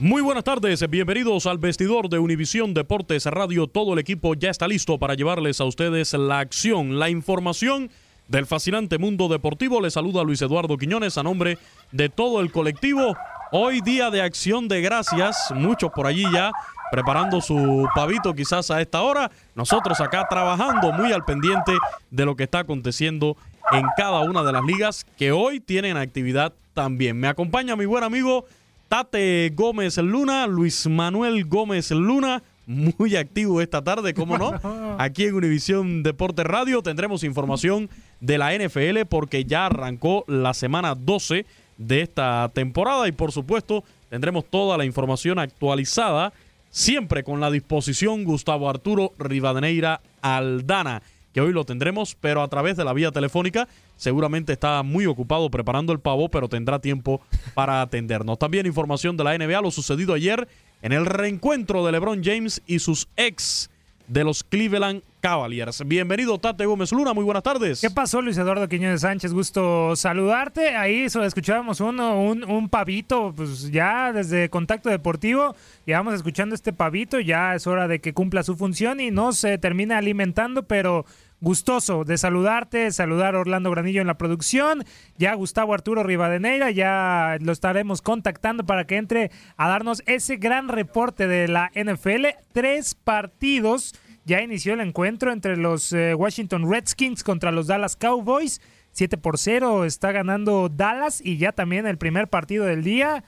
Muy buenas tardes, bienvenidos al vestidor de Univisión Deportes Radio. Todo el equipo ya está listo para llevarles a ustedes la acción, la información del fascinante mundo deportivo. Les saluda Luis Eduardo Quiñones a nombre de todo el colectivo. Hoy día de acción de gracias, muchos por allí ya preparando su pavito quizás a esta hora. Nosotros acá trabajando muy al pendiente de lo que está aconteciendo en cada una de las ligas que hoy tienen actividad también. Me acompaña mi buen amigo Tate Gómez Luna, Luis Manuel Gómez Luna, muy activo esta tarde, ¿cómo no? Aquí en Univisión Deporte Radio tendremos información de la NFL porque ya arrancó la semana 12 de esta temporada y por supuesto tendremos toda la información actualizada, siempre con la disposición Gustavo Arturo Rivadeneira Aldana que hoy lo tendremos, pero a través de la vía telefónica. Seguramente está muy ocupado preparando el pavo, pero tendrá tiempo para atendernos. También información de la NBA, lo sucedido ayer en el reencuentro de LeBron James y sus ex de los Cleveland Cavaliers. Bienvenido, Tate Gómez Luna, muy buenas tardes. ¿Qué pasó, Luis Eduardo Quiñones Sánchez? Gusto saludarte. Ahí escuchábamos uno, un, un pavito, pues ya desde Contacto Deportivo, llevamos escuchando este pavito, ya es hora de que cumpla su función y no se termine alimentando, pero gustoso de saludarte, saludar a Orlando Granillo en la producción, ya Gustavo Arturo Rivadeneira, ya lo estaremos contactando para que entre a darnos ese gran reporte de la NFL. Tres partidos, ya inició el encuentro entre los eh, Washington Redskins contra los Dallas Cowboys. 7 por 0 está ganando Dallas y ya también el primer partido del día.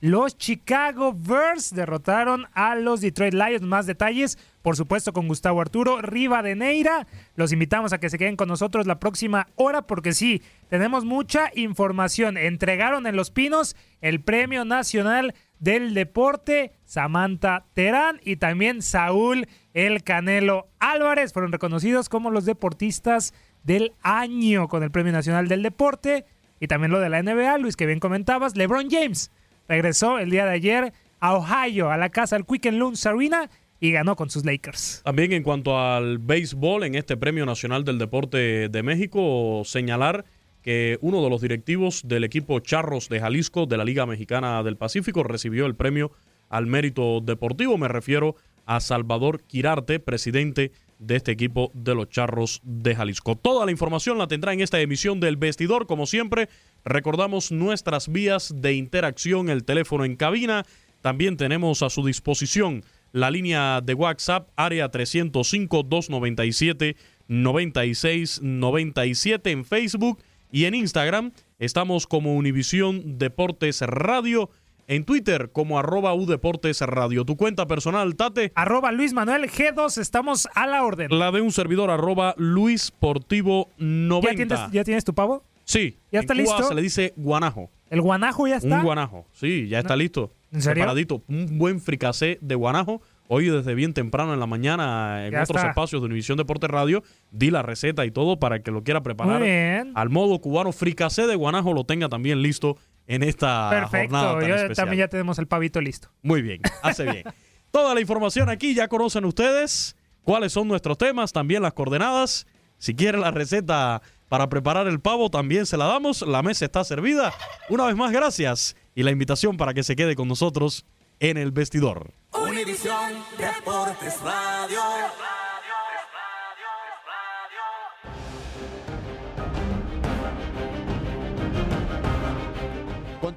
Los Chicago Bears derrotaron a los Detroit Lions. Más detalles, por supuesto, con Gustavo Arturo Rivadeneira. Los invitamos a que se queden con nosotros la próxima hora porque sí, tenemos mucha información. Entregaron en Los Pinos el Premio Nacional del Deporte Samantha Terán y también Saúl El Canelo Álvarez. Fueron reconocidos como los deportistas del año con el Premio Nacional del Deporte. Y también lo de la NBA, Luis, que bien comentabas, LeBron James regresó el día de ayer a Ohio, a la casa del Quicken Loans Arena y ganó con sus Lakers. También en cuanto al béisbol, en este Premio Nacional del Deporte de México, señalar que uno de los directivos del equipo Charros de Jalisco de la Liga Mexicana del Pacífico recibió el premio al mérito deportivo. Me refiero a Salvador Quirarte, presidente de este equipo de los Charros de Jalisco. Toda la información la tendrá en esta emisión del Vestidor. Como siempre, recordamos nuestras vías de interacción, el teléfono en cabina. También tenemos a su disposición la línea de WhatsApp, área 305-297-9697 en Facebook y en Instagram. Estamos como Univisión Deportes Radio en Twitter como arroba Deportes Radio. Tu cuenta personal, Tate. Arroba Luis Manuel G2, estamos a la orden. La de un servidor, arroba Luis Portivo 90. ¿Ya tienes, tu pavo? Sí. ¿Ya está listo? se le dice guanajo. ¿El guanajo ya está? Un guanajo, sí, ya está listo. ¿En serio? Preparadito. Un buen fricasé de guanajo. Hoy desde bien temprano en la mañana en otros espacios de Univisión Deporte Radio di la receta y todo para que lo quiera preparar Muy bien. al modo cubano. Fricasé de guanajo lo tenga también listo en esta Perfecto. jornada tan Yo también ya tenemos el pavito listo. Muy bien, hace bien. Toda la información aquí ya conocen ustedes cuáles son nuestros temas, también las coordenadas. Si quieren la receta para preparar el pavo, también se la damos. La mesa está servida. Una vez más, gracias. Y la invitación para que se quede con nosotros en el vestidor. Univisión Deportes Radio.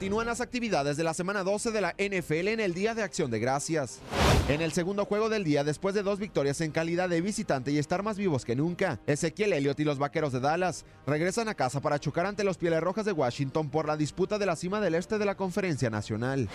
Continúan las actividades de la semana 12 de la NFL en el Día de Acción de Gracias. En el segundo juego del día, después de dos victorias en calidad de visitante y estar más vivos que nunca, Ezequiel Elliott y los Vaqueros de Dallas regresan a casa para chocar ante los Pieles Rojas de Washington por la disputa de la cima del este de la Conferencia Nacional.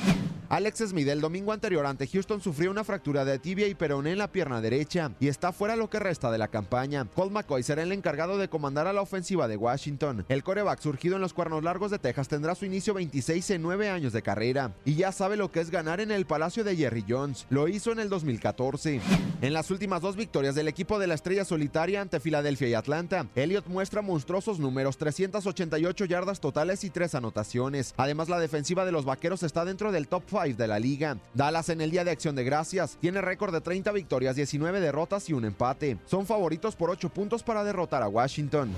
Alex Smith el domingo anterior ante Houston sufrió una fractura de tibia y peroné en la pierna derecha y está fuera lo que resta de la campaña. Colt McCoy será el encargado de comandar a la ofensiva de Washington. El coreback surgido en los Cuernos Largos de Texas tendrá su inicio 26 en 9 años de carrera y ya sabe lo que es ganar en el Palacio de Jerry Jones. Lo hizo en el 2014. En las últimas dos victorias del equipo de la estrella solitaria ante Filadelfia y Atlanta, Elliott muestra monstruosos números, 388 yardas totales y 3 anotaciones. Además, la defensiva de los vaqueros está dentro del top 5 de la liga. Dallas en el Día de Acción de Gracias tiene récord de 30 victorias, 19 derrotas y un empate. Son favoritos por 8 puntos para derrotar a Washington.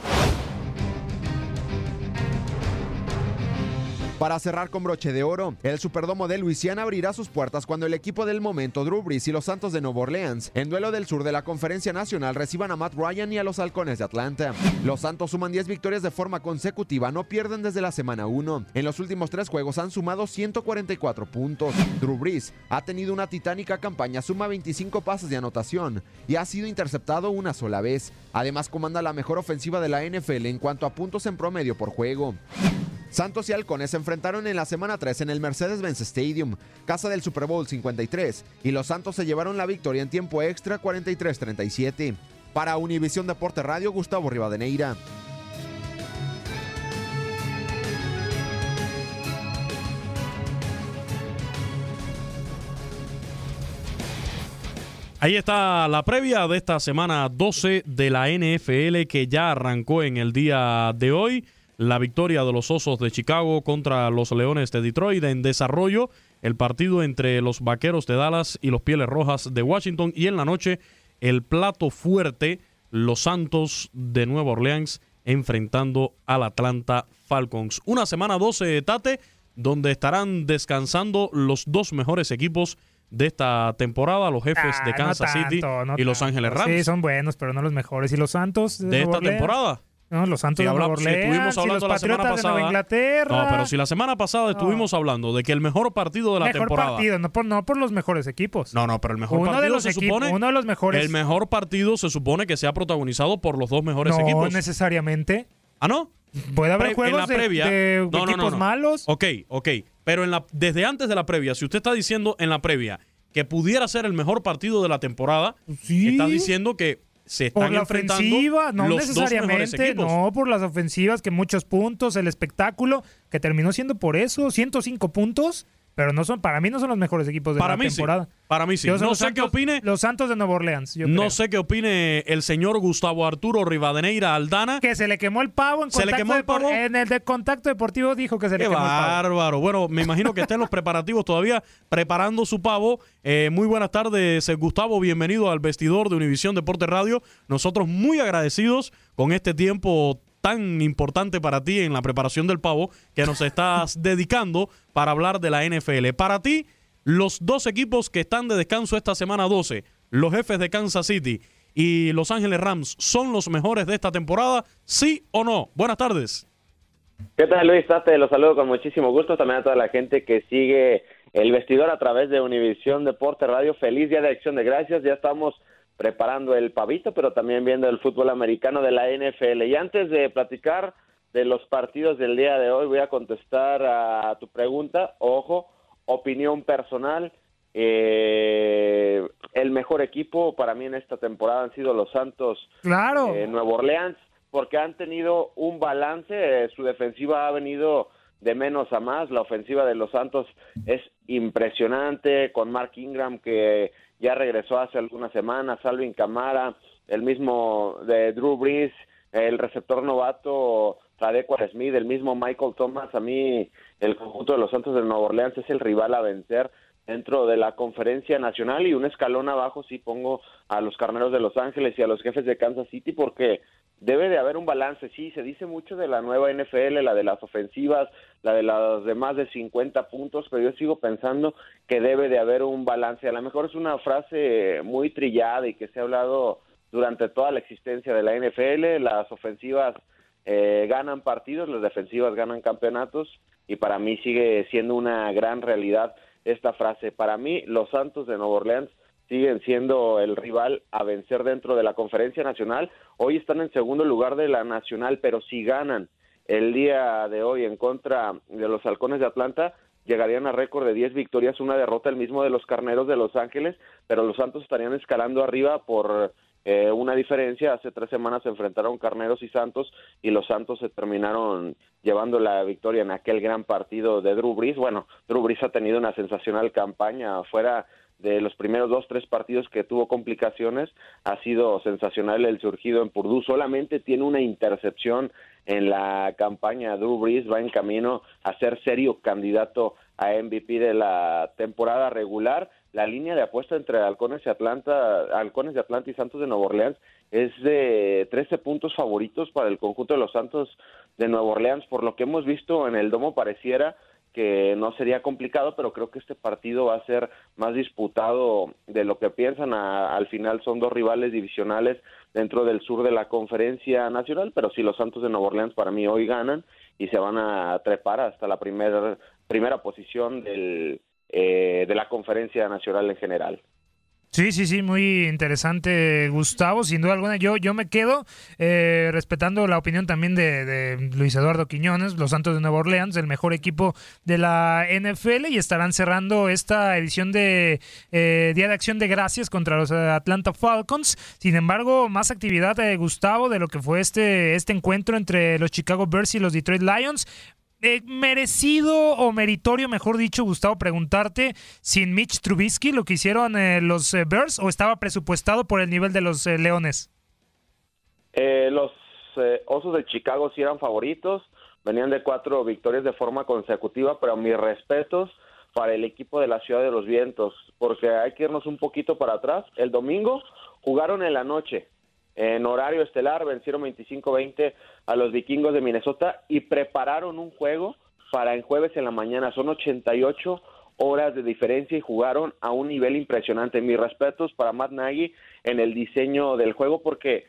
Para cerrar con broche de oro, el Superdomo de Luisiana abrirá sus puertas cuando el equipo del momento, Drew Brees y los Santos de Nueva Orleans, en duelo del sur de la Conferencia Nacional, reciban a Matt Ryan y a los Halcones de Atlanta. Los Santos suman 10 victorias de forma consecutiva, no pierden desde la semana 1. En los últimos tres juegos han sumado 144 puntos. Drew Brees ha tenido una titánica campaña, suma 25 pases de anotación y ha sido interceptado una sola vez. Además, comanda la mejor ofensiva de la NFL en cuanto a puntos en promedio por juego. Santos y Halcones se enfrentaron en la semana 3 en el Mercedes-Benz Stadium, casa del Super Bowl 53, y los Santos se llevaron la victoria en tiempo extra 43-37. Para Univisión Deporte Radio, Gustavo Rivadeneira. Ahí está la previa de esta semana 12 de la NFL que ya arrancó en el día de hoy. La victoria de los Osos de Chicago contra los Leones de Detroit en desarrollo. El partido entre los Vaqueros de Dallas y los Pieles Rojas de Washington. Y en la noche el plato fuerte, los Santos de Nueva Orleans enfrentando al Atlanta Falcons. Una semana 12 de Tate donde estarán descansando los dos mejores equipos de esta temporada, los jefes Ah, de no Kansas tanto, City no y Los. Ángeles Rams. Sí, son buenos, pero no los mejores. ¿Y los Santos de, esta Orleans? temporada. No, los Santos Si de Nueva si estuvimos hablando los la semana Patriotas de Nueva pasada- Inglaterra. No, pero si la semana pasada estuvimos hablando de que el mejor partido de la mejor temporada. partido, no por, no por los mejores equipos. No, no, pero el mejor uno partido de los se equipos, supone. uno de los mejores. El mejor partido se supone que sea protagonizado por los dos mejores no equipos. necesariamente. ¿Ah, no? Puede haber Pre- juegos en la de, previa. de No, no, no, equipos no. malos. Ok, ok. Pero en la, desde antes de la previa, si usted está diciendo en la previa que pudiera ser el mejor partido de la temporada, Sí. está diciendo que se están Por la enfrentando ofensiva, no los necesariamente, no por las ofensivas, que muchos puntos, el espectáculo, que terminó siendo por eso, 105 puntos, pero no son, para mí no son los mejores equipos de Para la mí sí. temporada. Para mí sí. Yo No sé qué opine. Los Santos de Nueva Orleans, yo No creo. sé qué opine el señor Gustavo Arturo Rivadeneira Aldana. Que se le quemó el pavo en ¿Se le quemó el pavo? En el de contacto deportivo dijo que se le quemó el pavo. bárbaro. Bueno, me imagino que está en los preparativos todavía preparando su pavo. Eh, muy buenas tardes, eh, Gustavo. Bienvenido al vestidor de Univisión Deporte Radio. Nosotros muy agradecidos con este tiempo tan importante para ti en la preparación del pavo que nos estás dedicando para hablar de la NFL. Para ti, los dos equipos que están de descanso esta semana 12, los jefes de Kansas City y Los Ángeles Rams, ¿son los mejores de esta temporada? ¿Sí o no? Buenas tardes. ¿Qué tal Luis? Te los saludo con muchísimo gusto. También a toda la gente que sigue el vestidor a través de Univisión Deporte Radio. Feliz día de acción de gracias. Ya estamos preparando el pavito, pero también viendo el fútbol americano de la NFL. Y antes de platicar de los partidos del día de hoy, voy a contestar a tu pregunta. Ojo, opinión personal. Eh, el mejor equipo para mí en esta temporada han sido los Santos claro. eh, Nuevo Orleans porque han tenido un balance, eh, su defensiva ha venido de menos a más, la ofensiva de los Santos es impresionante, con Mark Ingram que ya regresó hace algunas semanas, Salvin Camara, el mismo de Drew Brees, el receptor novato Tadequar Smith, el mismo Michael Thomas, a mí el conjunto de los Santos de Nueva Orleans es el rival a vencer dentro de la conferencia nacional y un escalón abajo sí pongo a los carneros de Los Ángeles y a los jefes de Kansas City porque debe de haber un balance, sí, se dice mucho de la nueva NFL, la de las ofensivas, la de las de más de 50 puntos, pero yo sigo pensando que debe de haber un balance. A lo mejor es una frase muy trillada y que se ha hablado durante toda la existencia de la NFL, las ofensivas eh, ganan partidos, las defensivas ganan campeonatos y para mí sigue siendo una gran realidad esta frase. Para mí, los Santos de Nueva Orleans siguen siendo el rival a vencer dentro de la conferencia nacional. Hoy están en segundo lugar de la nacional, pero si ganan el día de hoy en contra de los halcones de Atlanta, llegarían a récord de 10 victorias, una derrota el mismo de los carneros de Los Ángeles, pero los Santos estarían escalando arriba por eh, una diferencia. Hace tres semanas se enfrentaron Carneros y Santos y los Santos se terminaron llevando la victoria en aquel gran partido de Drew Brees. Bueno, Drew Brees ha tenido una sensacional campaña fuera de los primeros dos, tres partidos que tuvo complicaciones, ha sido sensacional el surgido en Purdue. Solamente tiene una intercepción en la campaña. Drew Brees va en camino a ser serio candidato a MVP de la temporada regular. La línea de apuesta entre Halcones y Atlanta, Halcones de Atlanta y Santos de Nueva Orleans es de 13 puntos favoritos para el conjunto de los Santos de Nueva Orleans. Por lo que hemos visto en el domo pareciera que no sería complicado, pero creo que este partido va a ser más disputado de lo que piensan. al final son dos rivales divisionales dentro del sur de la conferencia nacional, pero sí los Santos de Nueva Orleans para mí hoy ganan y se van a trepar hasta la primera primera posición del, eh, de la conferencia nacional en general. Sí, sí, sí, muy interesante, Gustavo. Sin duda alguna, yo, yo me quedo eh, respetando la opinión también de, Luis Eduardo Quiñones, los Santos de Nueva Orleans, el mejor equipo de la NFL, y estarán cerrando esta edición de eh, Día de Acción de Gracias contra los Atlanta Falcons. Sin embargo, más actividad, de Gustavo, de lo que fue este, este encuentro entre los Chicago Bears y los Detroit Lions. Eh, merecido o meritorio, mejor dicho, Gustavo, preguntarte, sin Mitch Trubisky, lo que hicieron eh, los eh, Bears o estaba presupuestado por el nivel de los Leones? los Osos de Chicago sí eran favoritos, venían de cuatro victorias de forma consecutiva, pero mis respetos para el equipo de la Ciudad de los Vientos, porque hay que irnos un poquito para atrás. El domingo jugaron en la noche, en horario estelar, vencieron 25-20 a los vikingos de Minnesota y prepararon un juego para el jueves en la mañana. Son 88 horas de diferencia y jugaron a un nivel impresionante. Mis respetos para Matt Nagy en el diseño del juego porque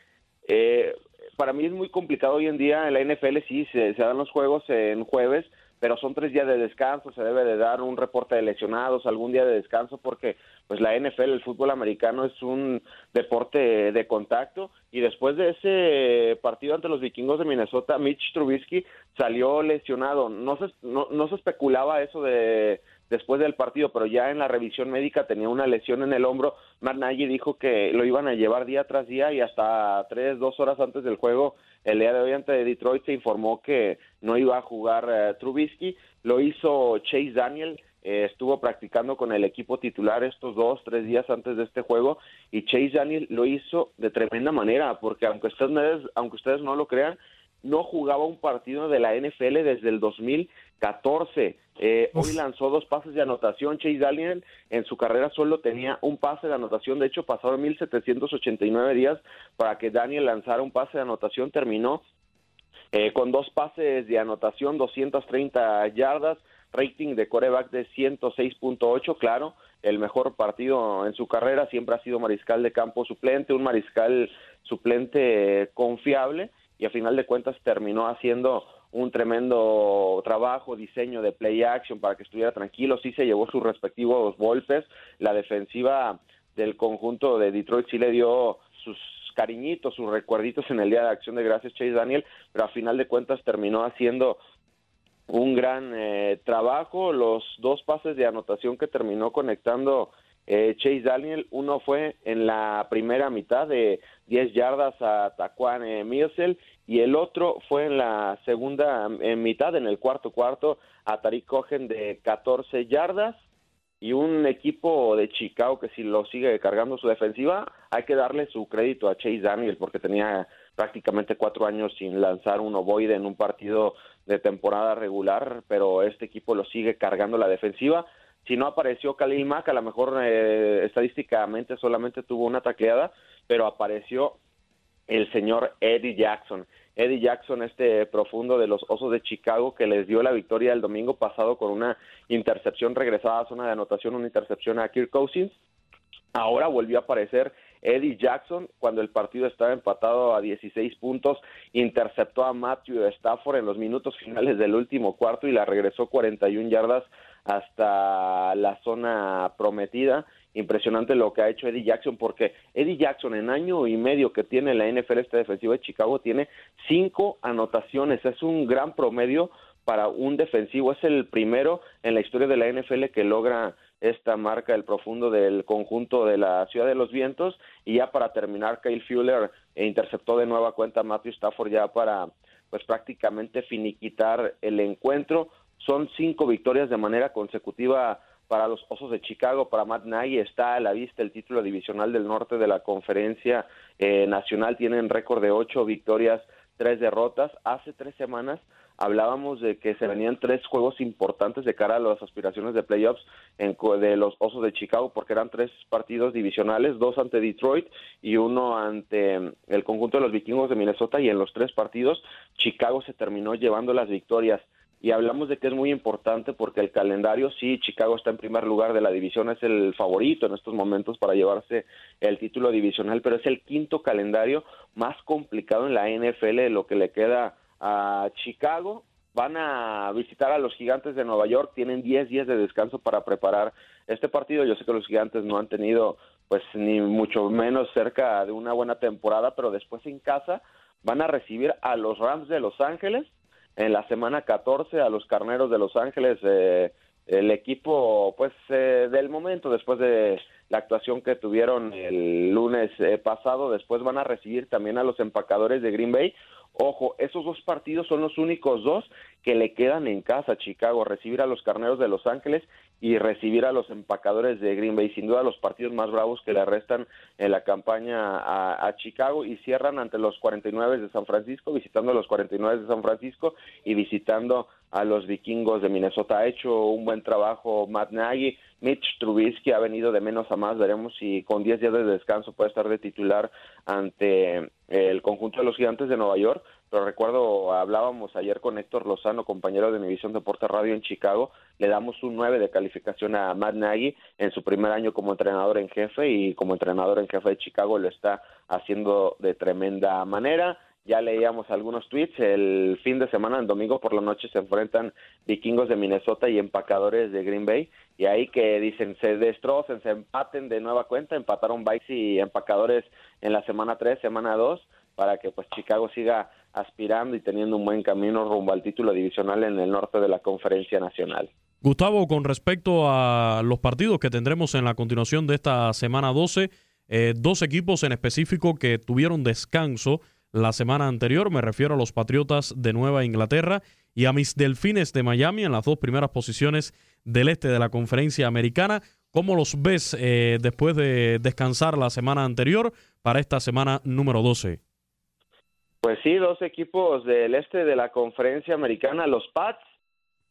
eh, para mí es muy complicado hoy en día en la NFL, sí, se, se dan los juegos en jueves, pero son tres días de descanso, se debe de dar un reporte de lesionados, algún día de descanso, porque pues la NFL, el fútbol americano es un deporte de contacto, y después de ese partido ante los vikingos de Minnesota, Mitch Trubisky salió lesionado, no se, no, se especulaba eso de después del partido, pero ya en la revisión médica tenía una lesión en el hombro. Matt Nagy dijo que lo iban a llevar día tras día y hasta tres, dos horas antes del juego, el día de hoy ante Detroit se informó que no iba a jugar eh, Trubisky. Lo hizo Chase Daniel, eh, estuvo practicando con el equipo titular estos dos, tres días antes de este juego y Chase Daniel lo hizo de tremenda manera, porque aunque ustedes, aunque ustedes no lo crean, no jugaba un partido de la NFL desde el 2014. Eh, hoy lanzó dos pases de anotación. Chase Daniel en su carrera solo tenía un pase de anotación. De hecho, pasaron 1789 días para que Daniel lanzara un pase de anotación. Terminó eh, con dos pases de anotación, 230 yardas, rating de coreback de 106.8, claro, el mejor partido en su carrera, siempre ha sido mariscal de campo suplente, un mariscal suplente confiable y a final de cuentas terminó haciendo un tremendo trabajo, diseño de play action para que estuviera tranquilo, sí se llevó sus respectivos golpes, la defensiva del conjunto de Detroit sí le dio sus cariñitos, sus recuerditos en el Día de Acción de Gracias Chase Daniel, pero a final de cuentas terminó haciendo un gran eh, trabajo. Los dos pases de anotación que terminó conectando eh, Chase Daniel, uno fue en la primera mitad de 10 yardas a Taquan eh, y el otro fue en la segunda mitad, en el cuarto cuarto, a Tariq Cohen de 14 yardas y un equipo de Chicago que si lo sigue cargando su defensiva, hay que darle su crédito a Chase Daniel porque tenía prácticamente cuatro años sin lanzar un ovoide en un partido de temporada regular, pero este equipo lo sigue cargando la defensiva. Si no apareció Khalil Mack, a lo mejor eh, estadísticamente solamente tuvo una tacleada, pero apareció el señor Eddie Jackson. Eddie Jackson, este profundo de los Osos de Chicago, que les dio la victoria el domingo pasado con una intercepción regresada a zona de anotación, una intercepción a Kirk Cousins. Ahora volvió a aparecer Eddie Jackson cuando el partido estaba empatado a 16 puntos, interceptó a Matthew Stafford en los minutos finales del último cuarto y la regresó 41 yardas hasta la zona prometida. Impresionante lo que ha hecho Eddie Jackson, porque Eddie Jackson en año y medio que tiene la NFL, esta defensiva de Chicago, tiene cinco anotaciones. Es un gran promedio para un defensivo. Es el primero en la historia de la NFL que logra esta marca el profundo del conjunto de la Ciudad de los Vientos y ya para terminar Kyle Fuller interceptó de nueva cuenta a Matthew Stafford ya para pues prácticamente finiquitar el encuentro son cinco victorias de manera consecutiva para los Osos de Chicago, para Matt Nagy está a la vista el título divisional del norte de la conferencia eh, nacional, tienen récord de ocho victorias, tres derrotas. Hace tres semanas hablábamos de que se venían tres juegos importantes de cara a las aspiraciones de playoffs en, de los Osos de Chicago, porque eran tres partidos divisionales, dos ante Detroit y uno ante el conjunto de los vikingos de Minnesota, y en los tres partidos Chicago se terminó llevando las victorias y hablamos de que es muy importante porque el calendario, sí, Chicago está en primer lugar de la división, es el favorito en estos momentos para llevarse el título divisional, pero es el quinto calendario más complicado en la NFL, lo que le queda a Chicago. Van a visitar a los gigantes de Nueva York, tienen 10 días de descanso para preparar este partido. Yo sé que los gigantes no han tenido, pues, ni mucho menos cerca de una buena temporada, pero después en casa van a recibir a los Rams de Los Ángeles en la semana 14 a los Carneros de Los Ángeles, eh, el equipo pues eh, del momento después de la actuación que tuvieron el lunes eh, pasado, después van a recibir también a los empacadores de Green Bay, Ojo, esos dos partidos son los únicos dos que le quedan en casa a Chicago, recibir a los Carneros de Los Ángeles y recibir a los empacadores de Green Bay, sin duda los partidos más bravos que le restan en la campaña a, Chicago y cierran ante los 49 de San Francisco, visitando a los 49 de San Francisco y visitando a los vikingos de Minnesota. Ha hecho un buen trabajo Matt Nagy, Mitch Trubisky ha venido de menos a más, veremos si con 10 días de descanso puede estar de titular ante el conjunto de los gigantes de Nueva York, pero recuerdo, hablábamos ayer con Héctor Lozano, compañero de mi visión Deporte Radio en Chicago, le damos un 9 de calificación a Matt Nagy en su primer año como entrenador en jefe y como entrenador en jefe de Chicago lo está haciendo de tremenda manera. Ya leíamos algunos tweets, el fin de semana, el domingo por la noche se enfrentan vikingos de Minnesota y empacadores de Green Bay. Y ahí que dicen se destrocen, se empaten de nueva cuenta, empataron Bikes y empacadores en la semana 3, semana 2 para que pues Chicago siga aspirando y teniendo un buen camino rumbo al título divisional en el norte de la conferencia nacional. Gustavo, con respecto a los partidos que tendremos en la continuación de esta semana 12, eh, dos equipos en específico que tuvieron descanso la semana anterior, me refiero a los Patriotas de Nueva Inglaterra y a mis Delfines de Miami en las dos primeras posiciones del este de la conferencia americana. ¿Cómo los ves eh, después de descansar la semana anterior para esta semana número 12? Pues sí, dos equipos del este de la conferencia americana, los Pats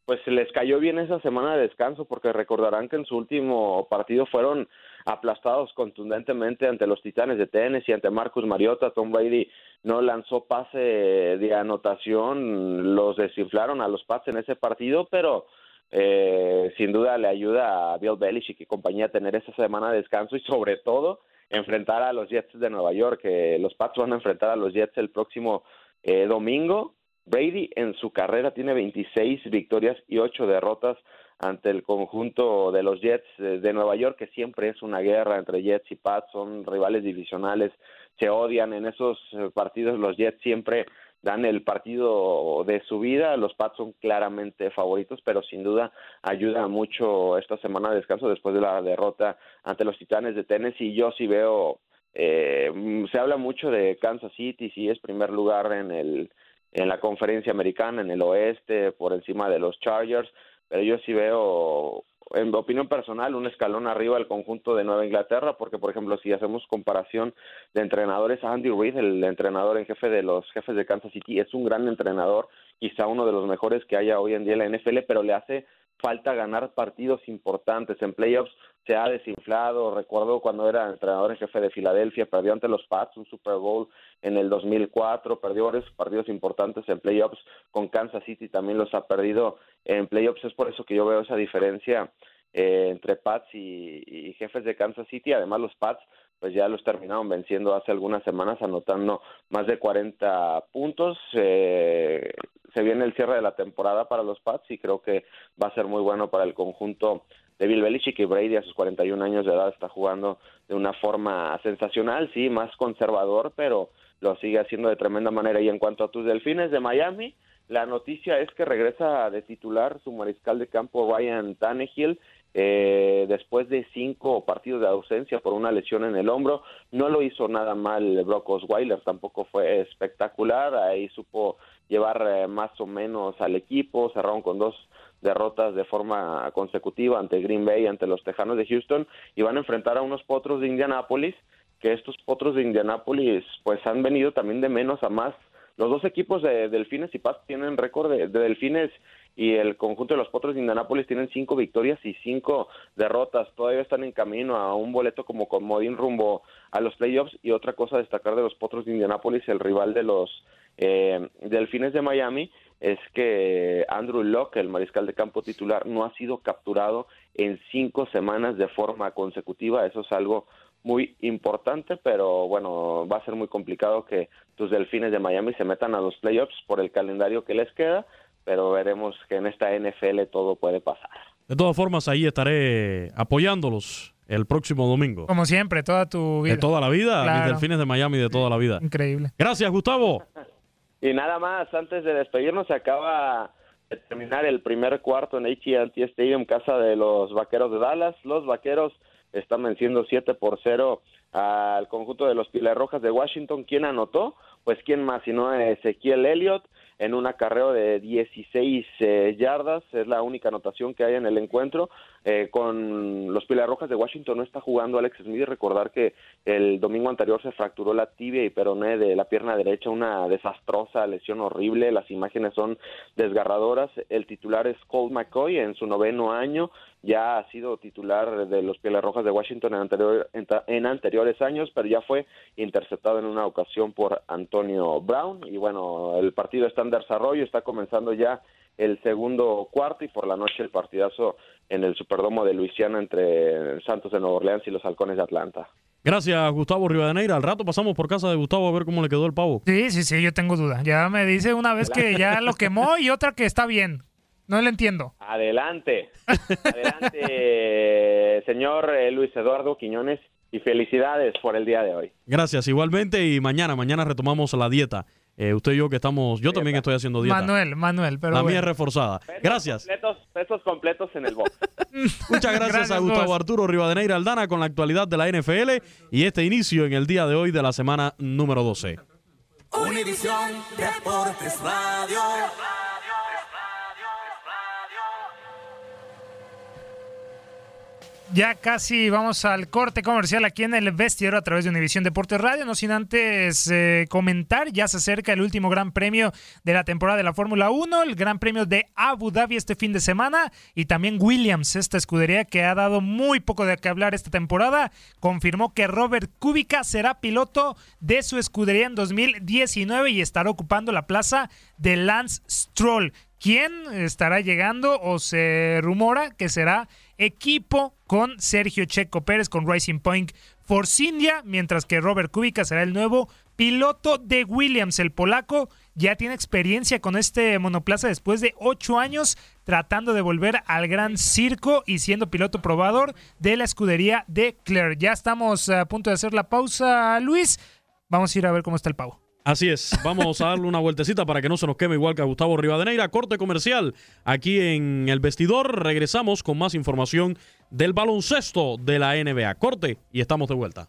pues les cayó bien esa semana de descanso porque recordarán que en su último partido fueron aplastados contundentemente ante los Titanes de Tennessee, ante Marcus Mariota, Tom Brady no lanzó pase de anotación, los desinflaron a los Pats en ese partido, pero eh, sin duda le ayuda a Bill Belichick y compañía a tener esa semana de descanso y sobre todo enfrentar a los Jets de Nueva York, que los Pats van a enfrentar a los Jets el próximo eh, domingo. Brady en su carrera tiene 26 victorias y 8 derrotas ante el conjunto de los Jets de Nueva York, que siempre es una guerra entre Jets y Pats, son rivales divisionales, se odian en esos eh, partidos, los Jets siempre dan el partido de su vida, los Pats son claramente favoritos, pero sin duda ayuda mucho esta semana de descanso después de la derrota ante los Titanes de Tennessee, yo sí veo, eh, se habla mucho de Kansas City, si es primer lugar en el en la conferencia americana, en el oeste, por encima de los Chargers, pero yo sí veo, en opinión personal, un escalón arriba del conjunto de Nueva Inglaterra, porque, por ejemplo, si hacemos comparación de entrenadores, Andy Reid, el entrenador en jefe de los jefes de Kansas City, es un gran entrenador, quizá uno de los mejores que haya hoy en día en la NFL, pero le hace falta ganar partidos importantes en playoffs se ha desinflado. Recuerdo cuando era entrenador en jefe de Filadelfia, perdió ante los Pats un Super Bowl en el 2004, perdió varios partidos importantes en playoffs con Kansas City, también los ha perdido en playoffs. Es por eso que yo veo esa diferencia eh, entre Pats y, jefes de Kansas City. Además, los Pats pues ya los terminaron venciendo hace algunas semanas, anotando más de 40 puntos. Eh, se viene el cierre de la temporada para los Pats y creo que va a ser muy bueno para el conjunto de Bill Belichick y Brady a sus 41 años de edad está jugando de una forma sensacional, sí, más conservador, pero lo sigue haciendo de tremenda manera. Y en cuanto a tus delfines de Miami, la noticia es que regresa de titular su mariscal de campo Ryan Tannehill eh, después de cinco partidos de ausencia por una lesión en el hombro. No lo hizo nada mal Brock Osweiler, tampoco fue espectacular, ahí supo llevar eh, más o menos al equipo, cerraron con dos derrotas de forma consecutiva ante Green Bay, ante los Tejanos de Houston y van a enfrentar a unos potros de Indianápolis, que estos potros de Indianápolis pues han venido también de menos a más. Los dos equipos de Delfines y Paz tienen récord de, Delfines y el conjunto de los Potros de Indianápolis tienen cinco victorias y cinco derrotas. Todavía están en camino a un boleto como comodín rumbo a los playoffs. Y otra cosa a destacar de los Potros de Indianápolis, el rival de los eh, Delfines de Miami, es que Andrew Locke, el mariscal de campo titular, no ha sido capturado en cinco semanas de forma consecutiva. Eso es algo muy importante, pero bueno, va a ser muy complicado que tus delfines de Miami se metan a los playoffs por el calendario que les queda, pero veremos que en esta NFL todo puede pasar. De todas formas, ahí estaré apoyándolos el próximo domingo. Como siempre, toda tu vida. De toda la vida, mis delfines de Miami de toda la vida. Increíble. Gracias, Gustavo. Y nada más, antes de despedirnos, se acaba de terminar el primer cuarto en AT&T Stadium, casa de los Vaqueros de Dallas. Los Vaqueros están venciendo 7 por 0 al conjunto de los Pilar Rojas de Washington. ¿Quién anotó? Pues quién más sino Ezequiel Elliott en un acarreo de 16 eh, yardas, es la única anotación que hay en el encuentro. Eh, con los Pilar Rojas de Washington no está jugando Alex Smith. Recordar que el domingo anterior se fracturó la tibia y peroné de la pierna derecha, una desastrosa lesión horrible. Las imágenes son desgarradoras. El titular es Colt McCoy en su noveno año. Ya ha sido titular de los Pieles Rojas de Washington en, anterior, en, anteriores años, pero ya fue interceptado en una ocasión por Antonio Brown. Y bueno, el partido está en desarrollo, está comenzando ya el segundo cuarto y por la noche el partidazo en el Superdomo de Luisiana entre Santos de Nueva Orleans y los Halcones de Atlanta. Gracias, Gustavo Rivadeneira. Al rato pasamos por casa de Gustavo a ver cómo le quedó el pavo. Sí, sí, sí, yo tengo duda. Ya me dice una vez que ya lo quemó y otra que está bien. No le entiendo. Adelante. Adelante, señor eh, Luis Eduardo Quiñones. Y felicidades por el día de hoy. Gracias, igualmente. Y mañana, mañana retomamos la dieta. Eh, usted y yo que estamos, yo también estoy haciendo dieta. Manuel, Manuel, pero La mía es reforzada. gracias. Completos, pesos completos en el box. Muchas gracias, a Gustavo Arturo Rivadeneira Aldana con la actualidad de la NFL y este inicio en el día de hoy de la semana número 12. Univisión Deportes Radio. Ya casi vamos al corte comercial aquí en el vestidor a través de Univisión Deportes Radio. No sin antes eh, comentar, ya se acerca el último gran premio de la temporada de la Fórmula 1, el gran premio de Abu Dhabi este fin de semana y también Williams, esta escudería que ha dado muy poco de qué hablar esta temporada, confirmó que Robert Kubica será piloto de su escudería en 2019 y estará ocupando la plaza de Lance Stroll. ¿Quién estará llegando o se rumora que será equipo con Sergio Checo Pérez con Racing Point Force India, mientras que Robert Kubica será el nuevo piloto de Williams, el polaco. Ya tiene experiencia con este monoplaza después de ocho años tratando de volver al gran circo y siendo piloto probador de la escudería de Claire. Ya estamos a punto de hacer la pausa, Luis. Vamos a ir a ver cómo está el pavo. Así es, vamos a darle una vueltecita para que no se nos queme igual que a Gustavo Rivadeneira. Corte comercial aquí en el vestidor. Regresamos con más información del baloncesto de la NBA. Corte y estamos de vuelta.